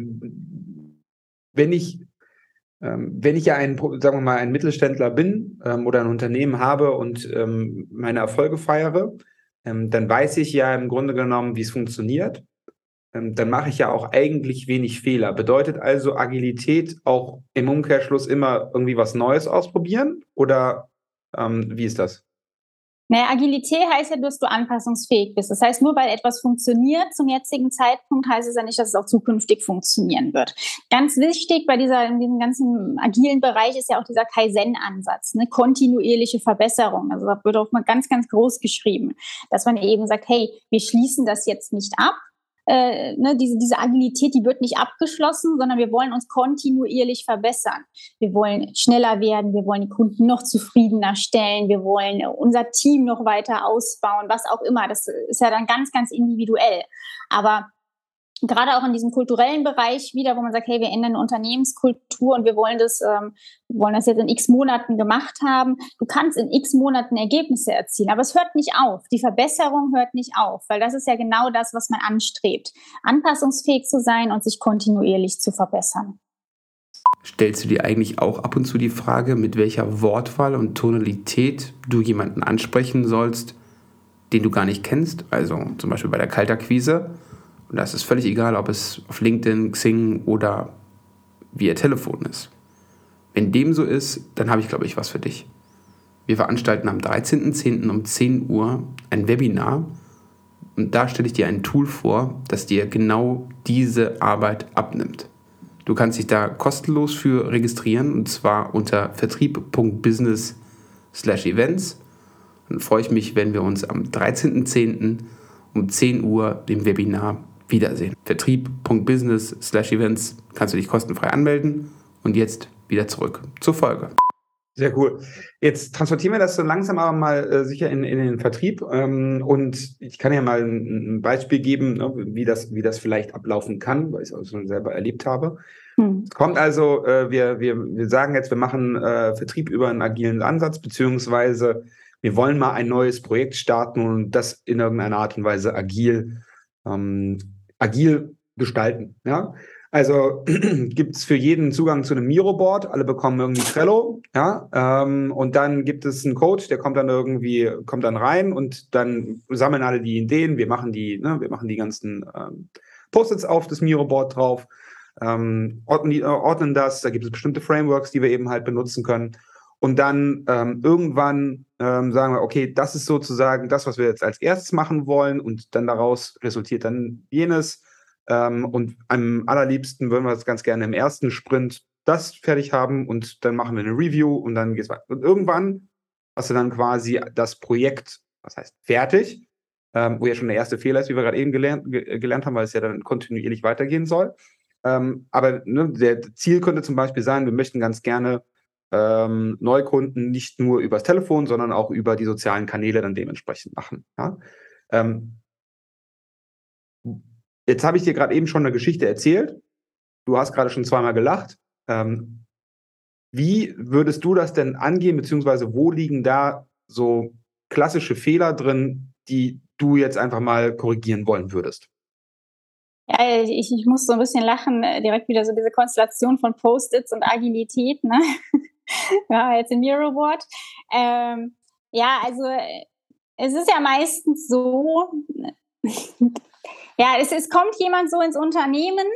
wenn ich ähm, wenn ich ja ein, sagen wir mal, ein Mittelständler bin ähm, oder ein Unternehmen habe und ähm, meine Erfolge feiere, ähm, dann weiß ich ja im Grunde genommen, wie es funktioniert. Ähm, dann mache ich ja auch eigentlich wenig Fehler. Bedeutet also Agilität auch im Umkehrschluss immer irgendwie was Neues ausprobieren? Oder ähm, wie ist das? Naja, Agilität heißt ja, dass du anpassungsfähig bist. Das heißt, nur weil etwas funktioniert zum jetzigen Zeitpunkt, heißt es ja nicht, dass es auch zukünftig funktionieren wird. Ganz wichtig bei dieser, in diesem ganzen agilen Bereich ist ja auch dieser Kaizen-Ansatz, ne? kontinuierliche Verbesserung. Also das wird auch mal ganz, ganz groß geschrieben, dass man eben sagt, hey, wir schließen das jetzt nicht ab, äh, ne, diese, diese Agilität, die wird nicht abgeschlossen, sondern wir wollen uns kontinuierlich verbessern. Wir wollen schneller werden, wir wollen die Kunden noch zufriedener stellen, wir wollen unser Team noch weiter ausbauen, was auch immer. Das ist ja dann ganz, ganz individuell. Aber gerade auch in diesem kulturellen Bereich wieder, wo man sagt, hey, wir ändern Unternehmenskultur und wir wollen das, ähm, wollen das jetzt in x Monaten gemacht haben. Du kannst in x Monaten Ergebnisse erzielen, aber es hört nicht auf. Die Verbesserung hört nicht auf, weil das ist ja genau das, was man anstrebt. Anpassungsfähig zu sein und sich kontinuierlich zu verbessern. Stellst du dir eigentlich auch ab und zu die Frage, mit welcher Wortwahl und Tonalität du jemanden ansprechen sollst, den du gar nicht kennst? Also zum Beispiel bei der Kaltakquise und da ist es völlig egal, ob es auf LinkedIn, Xing oder via Telefon ist. Wenn dem so ist, dann habe ich, glaube ich, was für dich. Wir veranstalten am 13.10. um 10 Uhr ein Webinar und da stelle ich dir ein Tool vor, das dir genau diese Arbeit abnimmt. Du kannst dich da kostenlos für registrieren und zwar unter vertrieb.business/events. Dann freue ich mich, wenn wir uns am 13.10. um 10 Uhr dem Webinar wiedersehen. Vertrieb.business/events kannst du dich kostenfrei anmelden und jetzt wieder zurück zur Folge. Sehr cool. Jetzt transportieren wir das so langsam aber mal äh, sicher in, in den Vertrieb. Ähm, und ich kann ja mal ein, ein Beispiel geben, ne, wie, das, wie das vielleicht ablaufen kann, weil ich es auch schon selber erlebt habe. Hm. Kommt also, äh, wir, wir, wir sagen jetzt, wir machen äh, Vertrieb über einen agilen Ansatz, beziehungsweise wir wollen mal ein neues Projekt starten und das in irgendeiner Art und Weise agil ähm, agil gestalten. Ja? Also gibt es für jeden Zugang zu einem Miro-Board, alle bekommen irgendwie Trello, ja, ähm, und dann gibt es einen Coach, der kommt dann irgendwie, kommt dann rein und dann sammeln alle die Ideen, wir machen die, ne, wir machen die ganzen ähm, Post-its auf das Miro-Board drauf, ähm, ordnen, äh, ordnen das, da gibt es bestimmte Frameworks, die wir eben halt benutzen können. Und dann ähm, irgendwann ähm, sagen wir, okay, das ist sozusagen das, was wir jetzt als erstes machen wollen und dann daraus resultiert dann jenes. Ähm, und am allerliebsten würden wir das ganz gerne im ersten Sprint das fertig haben und dann machen wir eine Review und dann geht's weiter. Und irgendwann hast du dann quasi das Projekt, was heißt fertig, ähm, wo ja schon der erste Fehler ist, wie wir gerade eben gelernt, ge gelernt haben, weil es ja dann kontinuierlich weitergehen soll. Ähm, aber ne, der Ziel könnte zum Beispiel sein, wir möchten ganz gerne ähm, Neukunden nicht nur übers Telefon, sondern auch über die sozialen Kanäle dann dementsprechend machen. Ja? Ähm, jetzt habe ich dir gerade eben schon eine Geschichte erzählt. Du hast gerade schon zweimal gelacht. Ähm, wie würdest du das denn angehen, beziehungsweise wo liegen da so klassische Fehler drin, die du jetzt einfach mal korrigieren wollen würdest? Ja, ich, ich muss so ein bisschen lachen, äh, direkt wieder so diese Konstellation von Post-its und Agilität. Ne? ja, jetzt im Miro Board. Ähm, ja, also es ist ja meistens so, ja, es, es kommt jemand so ins Unternehmen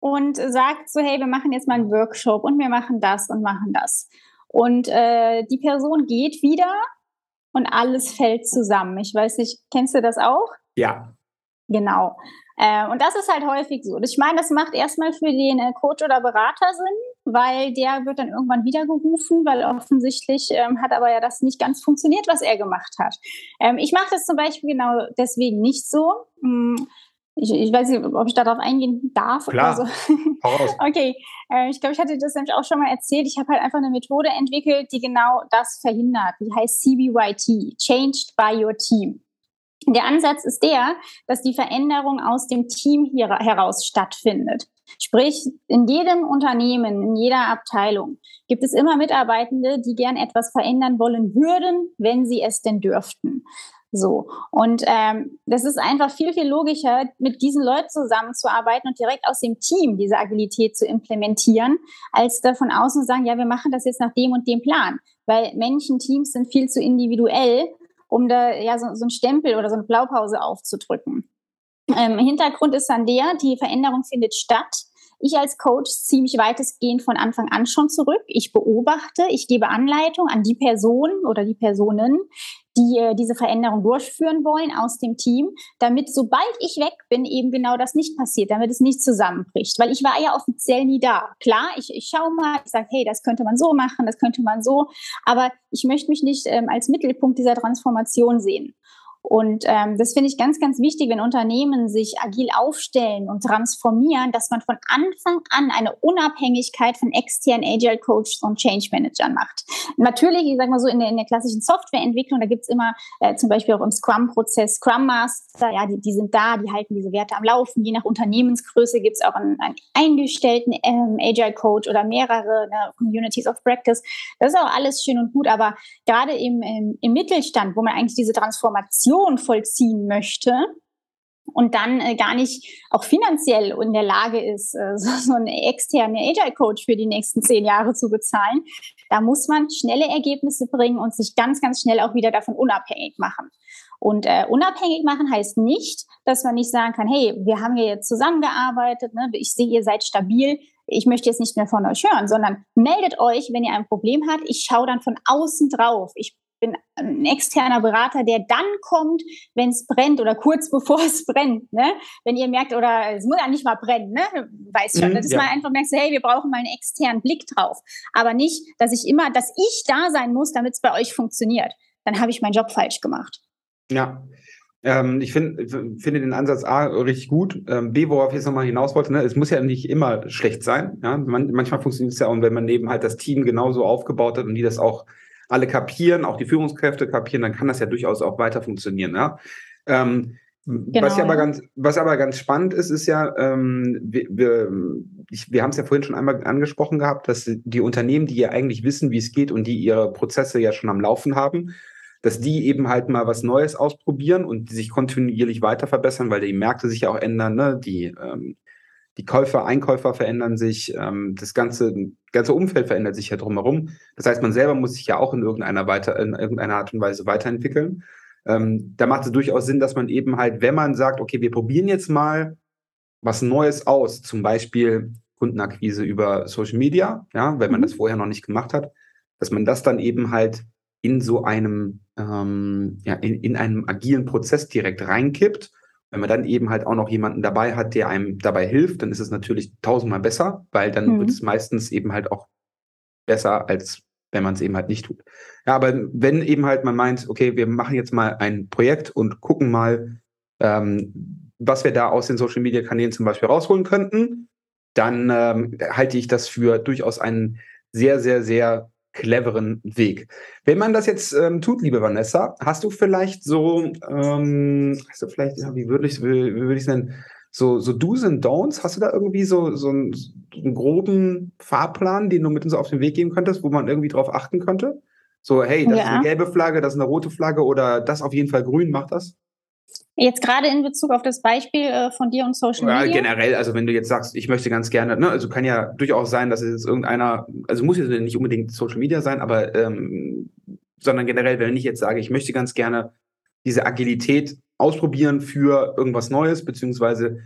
und sagt so, hey, wir machen jetzt mal einen Workshop und wir machen das und machen das. Und äh, die Person geht wieder und alles fällt zusammen. Ich weiß nicht, kennst du das auch? Ja. Genau. Äh, und das ist halt häufig so. Ich meine, das macht erstmal für den äh, Coach oder Berater Sinn, weil der wird dann irgendwann wiedergerufen, weil offensichtlich ähm, hat aber ja das nicht ganz funktioniert, was er gemacht hat. Ähm, ich mache das zum Beispiel genau deswegen nicht so. Hm, ich, ich, weiß nicht, ob ich darauf eingehen darf Klar. oder so. okay, äh, ich glaube, ich hatte das nämlich auch schon mal erzählt. Ich habe halt einfach eine Methode entwickelt, die genau das verhindert. Die heißt CBYT, Changed by Your Team. Der Ansatz ist der, dass die Veränderung aus dem Team hier heraus stattfindet. Sprich, in jedem Unternehmen, in jeder Abteilung gibt es immer Mitarbeitende, die gern etwas verändern wollen würden, wenn sie es denn dürften. So. Und ähm, das ist einfach viel, viel logischer, mit diesen Leuten zusammenzuarbeiten und direkt aus dem Team diese Agilität zu implementieren, als da von außen zu sagen, ja, wir machen das jetzt nach dem und dem Plan. Weil Menschen, Teams sind viel zu individuell, um da ja so, so einen Stempel oder so eine Blaupause aufzudrücken. Ähm, Hintergrund ist dann der, die Veränderung findet statt. Ich als Coach ziehe mich weitestgehend von Anfang an schon zurück. Ich beobachte, ich gebe Anleitung an die Personen oder die Personen, die äh, diese Veränderung durchführen wollen aus dem Team, damit sobald ich weg bin, eben genau das nicht passiert, damit es nicht zusammenbricht. Weil ich war ja offiziell nie da. Klar, ich, ich schaue mal, ich sage, hey, das könnte man so machen, das könnte man so, aber ich möchte mich nicht ähm, als Mittelpunkt dieser Transformation sehen. Und ähm, das finde ich ganz, ganz wichtig, wenn Unternehmen sich agil aufstellen und transformieren, dass man von Anfang an eine Unabhängigkeit von externen Agile Coaches und Change Managern macht. Natürlich, ich sage mal so, in der, in der klassischen Softwareentwicklung, da gibt's immer äh, zum Beispiel auch im Scrum-Prozess Scrum Master, ja, die, die sind da, die halten diese Werte am Laufen. Je nach Unternehmensgröße gibt's auch einen, einen eingestellten ähm, Agile Coach oder mehrere ne, Communities of Practice. Das ist auch alles schön und gut, aber gerade im, im, im Mittelstand, wo man eigentlich diese Transformation Transformation vollziehen möchte und dann äh, gar nicht auch finanziell in der Lage ist, äh, so, so einen externen Agile Coach für die nächsten zehn Jahre zu bezahlen, da muss man schnelle Ergebnisse bringen und sich ganz, ganz schnell auch wieder davon unabhängig machen. Und äh, unabhängig machen heißt nicht, dass man nicht sagen kann, hey, wir haben hier jetzt zusammengearbeitet, ne? ich sehe, ihr seid stabil, ich möchte jetzt nicht mehr von euch hören, sondern meldet euch, wenn ihr ein Problem habt. Ich schaue dann von außen drauf. Ich bin ein externer Berater, der dann kommt, wenn es brennt oder kurz bevor es brennt. Ne? Wenn ihr merkt, oder es muss ja nicht mal brennen, ne? weiß schon, mhm, dass ja. man einfach merkt, hey, wir brauchen mal einen externen Blick drauf. Aber nicht, dass ich immer, dass ich da sein muss, damit es bei euch funktioniert. Dann habe ich meinen Job falsch gemacht. Ja, ähm, ich finde finde den Ansatz A richtig gut. Ähm, B, worauf ich jetzt nochmal hinaus wollte, ne, es muss ja nicht immer schlecht sein. Ja? Man, manchmal funktioniert es ja, und wenn man eben halt das Team genauso aufgebaut hat und die das auch alle kapieren, auch die Führungskräfte kapieren, dann kann das ja durchaus auch weiter funktionieren. Ja? Ähm, genau, was ja aber ganz, was aber ganz spannend ist, ist ja, ähm, wir, wir, wir haben es ja vorhin schon einmal angesprochen gehabt, dass die Unternehmen, die ja eigentlich wissen, wie es geht und die ihre Prozesse ja schon am Laufen haben, dass die eben halt mal was Neues ausprobieren und sich kontinuierlich weiter verbessern, weil die Märkte sich ja auch ändern, ne? die ähm, die Käufer, Einkäufer verändern sich, ähm, das ganze, ganze Umfeld verändert sich ja drumherum. Das heißt, man selber muss sich ja auch in irgendeiner, weiter, in irgendeiner Art und Weise weiterentwickeln. Ähm, da macht es durchaus Sinn, dass man eben halt, wenn man sagt, okay, wir probieren jetzt mal was Neues aus, zum Beispiel Kundenakquise über Social Media, ja, wenn man mhm. das vorher noch nicht gemacht hat, dass man das dann eben halt in so einem, ähm, ja, in, in einem agilen Prozess direkt reinkippt wenn man dann eben halt auch noch jemanden dabei hat, der einem dabei hilft, dann ist es natürlich tausendmal besser, weil dann mhm. wird es meistens eben halt auch besser, als wenn man es eben halt nicht tut. Ja, aber wenn eben halt man meint, okay, wir machen jetzt mal ein Projekt und gucken mal, ähm, was wir da aus den Social Media Kanälen zum Beispiel rausholen könnten, dann ähm, halte ich das für durchaus einen sehr, sehr, sehr cleveren Weg. Wenn man das jetzt ähm, tut, liebe Vanessa, hast du vielleicht so, ähm, hast du vielleicht, ja, wie würde ich wie, wie würde ich es nennen, so, so Do's and Don'ts? Hast du da irgendwie so, so, einen, so einen groben Fahrplan, den du mit uns auf den Weg geben könntest, wo man irgendwie drauf achten könnte? So, hey, das ja. ist eine gelbe Flagge, das ist eine rote Flagge oder das auf jeden Fall grün, macht das? Jetzt gerade in Bezug auf das Beispiel äh, von dir und Social Media? Ja, generell, also wenn du jetzt sagst, ich möchte ganz gerne, ne, also kann ja durchaus sein, dass es jetzt irgendeiner, also muss jetzt nicht unbedingt Social Media sein, aber ähm, sondern generell, wenn ich jetzt sage, ich möchte ganz gerne diese Agilität ausprobieren für irgendwas Neues, beziehungsweise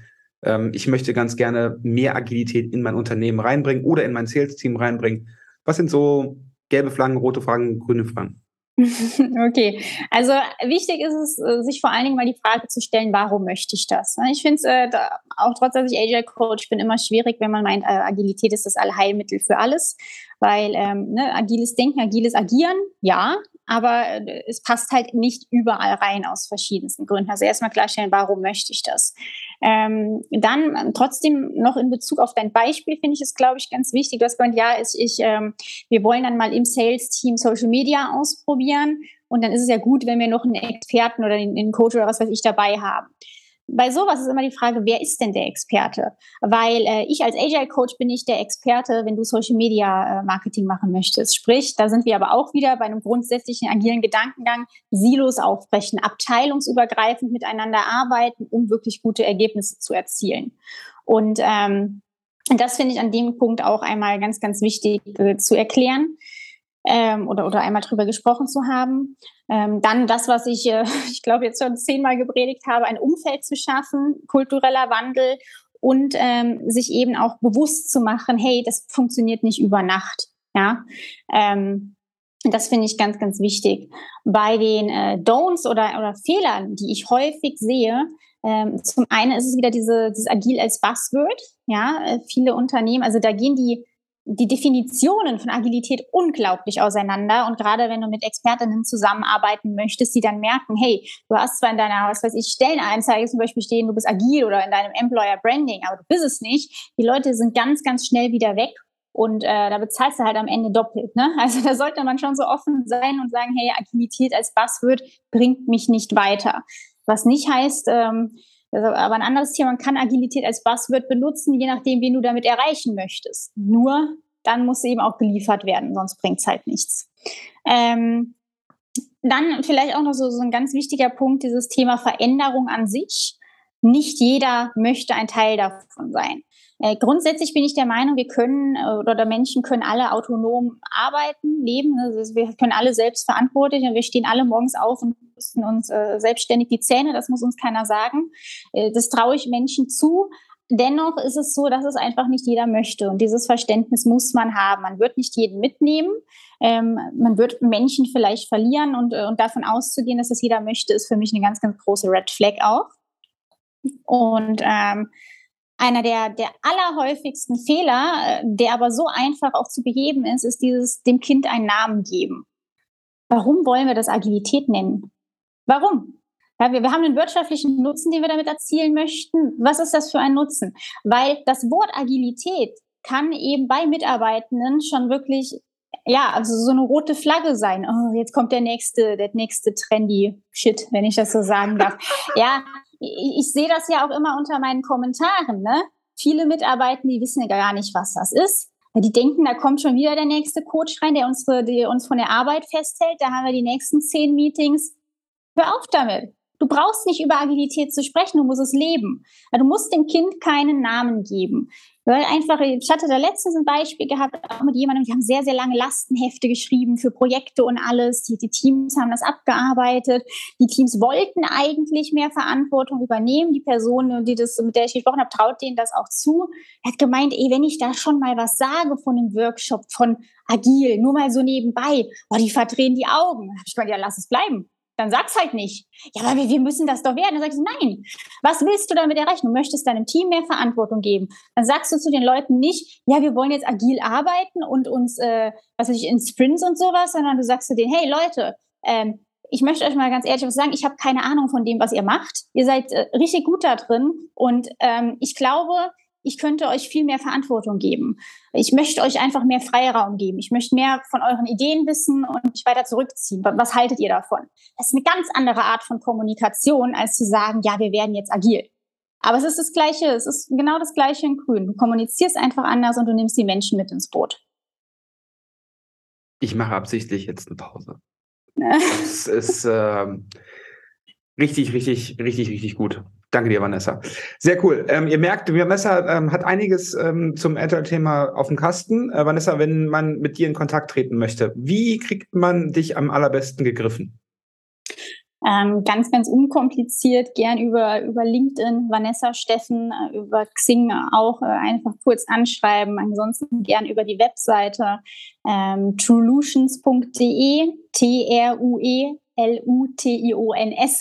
ähm, ich möchte ganz gerne mehr Agilität in mein Unternehmen reinbringen oder in mein Sales-Team reinbringen. Was sind so gelbe Flaggen, rote Flaggen, grüne Flaggen? Okay, also wichtig ist es, äh, sich vor allen Dingen mal die Frage zu stellen, warum möchte ich das? Ne, ich finde es äh, auch trotz, dass ich Agile Coach bin, immer schwierig, wenn man meint, äh, Agilität ist das Allheilmittel für alles, weil ähm, ne, agiles Denken, agiles Agieren, ja, aber äh, es passt halt nicht überall rein aus verschiedensten Gründen. Also erstmal klarstellen, warum möchte ich das? Ähm, dann ähm, trotzdem noch in Bezug auf dein Beispiel finde ich es, glaube ich, ganz wichtig. Hast gesagt, ja, ich, ich, ähm, wir wollen dann mal im Sales-Team Social Media ausprobieren und dann ist es ja gut, wenn wir noch einen Experten oder einen Coach oder was weiß ich dabei haben. Bei sowas ist immer die Frage, wer ist denn der Experte? Weil äh, ich als Agile Coach bin nicht der Experte, wenn du Social Media äh, Marketing machen möchtest. Sprich, da sind wir aber auch wieder bei einem grundsätzlichen agilen Gedankengang, Silos aufbrechen, abteilungsübergreifend miteinander arbeiten, um wirklich gute Ergebnisse zu erzielen. Und ähm, das finde ich an dem Punkt auch einmal ganz, ganz wichtig äh, zu erklären ähm, oder, oder einmal drüber gesprochen zu haben. Ähm, dann das, was ich, äh, ich glaube, jetzt schon zehnmal gepredigt habe, ein Umfeld zu schaffen, kultureller Wandel und ähm, sich eben auch bewusst zu machen, hey, das funktioniert nicht über Nacht. Ja, ähm, das finde ich ganz, ganz wichtig. Bei den äh, Don'ts oder, oder Fehlern, die ich häufig sehe, ähm, zum einen ist es wieder diese, dieses Agil als Buzzword. Ja, äh, viele Unternehmen, also da gehen die die Definitionen von Agilität unglaublich auseinander. Und gerade wenn du mit Expertinnen zusammenarbeiten möchtest, die dann merken, hey, du hast zwar in deiner, was weiß ich, Stellenanzeige zum Beispiel stehen, du bist agil oder in deinem Employer Branding, aber du bist es nicht. Die Leute sind ganz, ganz schnell wieder weg. Und äh, da bezahlst du halt am Ende doppelt. Ne? Also da sollte man schon so offen sein und sagen, hey, Agilität als Buzzword bringt mich nicht weiter. Was nicht heißt, ähm, aber ein anderes Thema, man kann Agilität als Buzzword benutzen, je nachdem, wen du damit erreichen möchtest. Nur dann muss eben auch geliefert werden, sonst bringt es halt nichts. Ähm, dann vielleicht auch noch so, so ein ganz wichtiger Punkt, dieses Thema Veränderung an sich. Nicht jeder möchte ein Teil davon sein. Äh, grundsätzlich bin ich der Meinung, wir können äh, oder Menschen können alle autonom arbeiten, leben. Also wir können alle selbst verantwortlich und wir stehen alle morgens auf und pusten uns äh, selbstständig die Zähne. Das muss uns keiner sagen. Äh, das traue ich Menschen zu. Dennoch ist es so, dass es einfach nicht jeder möchte. Und dieses Verständnis muss man haben. Man wird nicht jeden mitnehmen. Ähm, man wird Menschen vielleicht verlieren und, äh, und davon auszugehen, dass es jeder möchte, ist für mich eine ganz, ganz große Red Flag auch. Und ähm, einer der, der allerhäufigsten Fehler, äh, der aber so einfach auch zu beheben ist, ist dieses dem Kind einen Namen geben. Warum wollen wir das Agilität nennen? Warum? Ja, wir, wir haben einen wirtschaftlichen Nutzen, den wir damit erzielen möchten. Was ist das für ein Nutzen? Weil das Wort Agilität kann eben bei Mitarbeitenden schon wirklich, ja, also so eine rote Flagge sein. Oh, jetzt kommt der nächste, der nächste trendy Shit, wenn ich das so sagen darf. Ja, ich, ich sehe das ja auch immer unter meinen Kommentaren, ne? Viele Mitarbeiter, die wissen ja gar nicht, was das ist. Die denken, da kommt schon wieder der nächste Coach rein, der uns, der uns von der Arbeit festhält. Da haben wir die nächsten zehn Meetings. Hör auf damit. Du brauchst nicht über Agilität zu sprechen, du musst es leben. Du musst dem Kind keinen Namen geben. Weil einfach, ich hatte da letztens ein Beispiel gehabt, auch mit jemandem, die haben sehr, sehr lange Lastenhefte geschrieben für Projekte und alles. Die, die Teams haben das abgearbeitet. Die Teams wollten eigentlich mehr Verantwortung übernehmen. Die Person, die das, mit der ich gesprochen habe, traut denen das auch zu. Er hat gemeint, ey, wenn ich da schon mal was sage von einem Workshop, von agil, nur mal so nebenbei, boah, die verdrehen die Augen. Ich gemeint, ja, lass es bleiben dann sag's halt nicht. Ja, aber wir, wir müssen das doch werden. Dann sagst du, nein. Was willst du damit erreichen? Du möchtest deinem Team mehr Verantwortung geben. Dann sagst du zu den Leuten nicht, ja, wir wollen jetzt agil arbeiten und uns, äh, was weiß ich, in Sprints und sowas, sondern du sagst zu denen, hey Leute, ähm, ich möchte euch mal ganz ehrlich was sagen, ich habe keine Ahnung von dem, was ihr macht. Ihr seid äh, richtig gut da drin und ähm, ich glaube, ich könnte euch viel mehr Verantwortung geben. Ich möchte euch einfach mehr Freiraum geben. Ich möchte mehr von euren Ideen wissen und mich weiter zurückziehen. Was haltet ihr davon? Das ist eine ganz andere Art von Kommunikation, als zu sagen, ja, wir werden jetzt agil. Aber es ist das Gleiche, es ist genau das Gleiche in Grün. Du kommunizierst einfach anders und du nimmst die Menschen mit ins Boot. Ich mache absichtlich jetzt eine Pause. das ist äh, richtig, richtig, richtig, richtig gut. Danke dir, Vanessa. Sehr cool. Ähm, ihr merkt, Vanessa ähm, hat einiges ähm, zum Agile-Thema auf dem Kasten. Äh, Vanessa, wenn man mit dir in Kontakt treten möchte, wie kriegt man dich am allerbesten gegriffen? Ähm, ganz, ganz unkompliziert, gern über, über LinkedIn, Vanessa Steffen, äh, über Xing auch äh, einfach kurz anschreiben. Ansonsten gern über die Webseite ähm, truelutions.de, T-R-U-E L-U-T-I-O-N-S.de.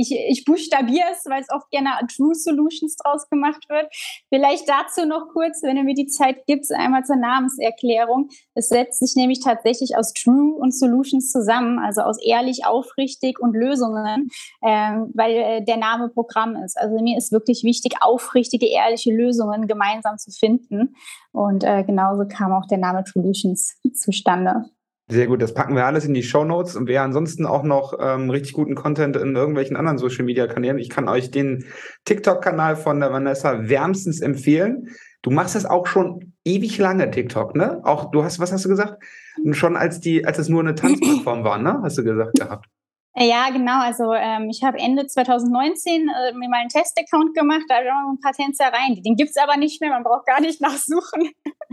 Ich, ich buchstabiere es, weil es oft gerne True Solutions draus gemacht wird. Vielleicht dazu noch kurz, wenn ihr mir die Zeit gibt, einmal zur Namenserklärung. Es setzt sich nämlich tatsächlich aus True und Solutions zusammen, also aus ehrlich, aufrichtig und Lösungen, ähm, weil äh, der Name Programm ist. Also mir ist wirklich wichtig, aufrichtige, ehrliche Lösungen gemeinsam zu finden. Und äh, genauso kam auch der Name Solutions zustande. Sehr gut, das packen wir alles in die Show Notes und wer ansonsten auch noch ähm, richtig guten Content in irgendwelchen anderen Social Media Kanälen, ich kann euch den TikTok-Kanal von der Vanessa wärmstens empfehlen. Du machst das auch schon ewig lange, TikTok, ne? Auch du hast, was hast du gesagt? Schon als die, als es nur eine Tanzplattform war, ne? Hast du gesagt gehabt. Ja, genau. Also ähm, ich habe Ende 2019 äh, mir mal einen Test-Account gemacht, da habe ich ein paar Tänzer rein. Den gibt es aber nicht mehr, man braucht gar nicht nachsuchen.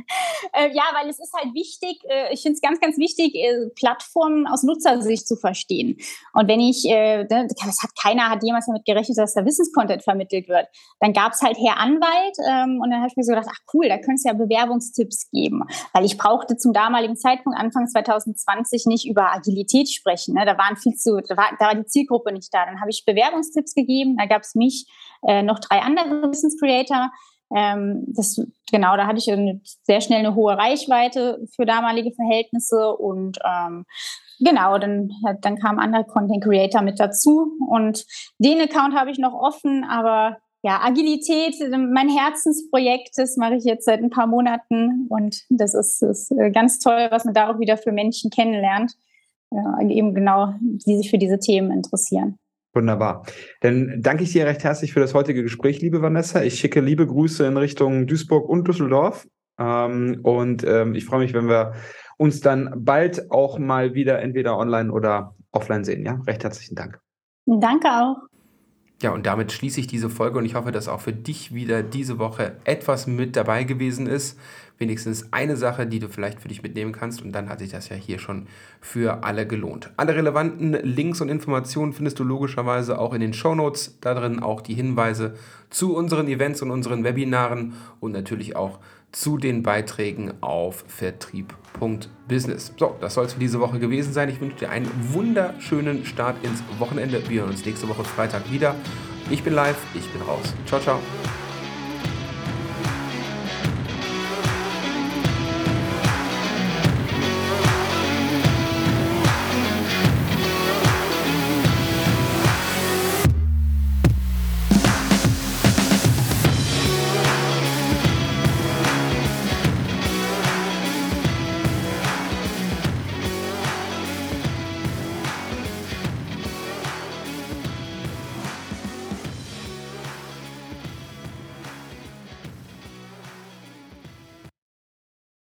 äh, ja, weil es ist halt wichtig, äh, ich finde es ganz, ganz wichtig, äh, Plattformen aus Nutzersicht zu verstehen. Und wenn ich, äh, ne, das hat keiner hat jemals damit gerechnet, dass da Wissenscontent vermittelt wird. Dann gab es halt Herr Anwalt ähm, und dann habe ich mir so gedacht, ach cool, da könnte es ja Bewerbungstipps geben. Weil ich brauchte zum damaligen Zeitpunkt, Anfang 2020, nicht über Agilität sprechen. Ne? Da waren viel zu da war, da war die Zielgruppe nicht da. Dann habe ich Bewerbungstipps gegeben, da gab es mich, äh, noch drei andere Wissenscreator. Ähm, das, genau, da hatte ich eine, sehr schnell eine hohe Reichweite für damalige Verhältnisse und ähm, genau, dann, dann kamen andere Content Creator mit dazu und den Account habe ich noch offen, aber ja, Agilität, mein Herzensprojekt, das mache ich jetzt seit ein paar Monaten und das ist, ist äh, ganz toll, was man da auch wieder für Menschen kennenlernt ja, eben genau, die sich für diese Themen interessieren. Wunderbar. Dann danke ich dir recht herzlich für das heutige Gespräch, liebe Vanessa. Ich schicke liebe Grüße in Richtung Duisburg und Düsseldorf. Ähm, und ähm, ich freue mich, wenn wir uns dann bald auch mal wieder entweder online oder offline sehen. Ja, recht herzlichen Dank. Danke auch. Ja, und damit schließe ich diese Folge und ich hoffe, dass auch für dich wieder diese Woche etwas mit dabei gewesen ist wenigstens eine Sache, die du vielleicht für dich mitnehmen kannst und dann hat sich das ja hier schon für alle gelohnt. Alle relevanten Links und Informationen findest du logischerweise auch in den Show Notes, da drin auch die Hinweise zu unseren Events und unseren Webinaren und natürlich auch zu den Beiträgen auf vertrieb.business. So, das soll es für diese Woche gewesen sein. Ich wünsche dir einen wunderschönen Start ins Wochenende. Wir hören uns nächste Woche Freitag wieder. Ich bin live, ich bin raus. Ciao, ciao.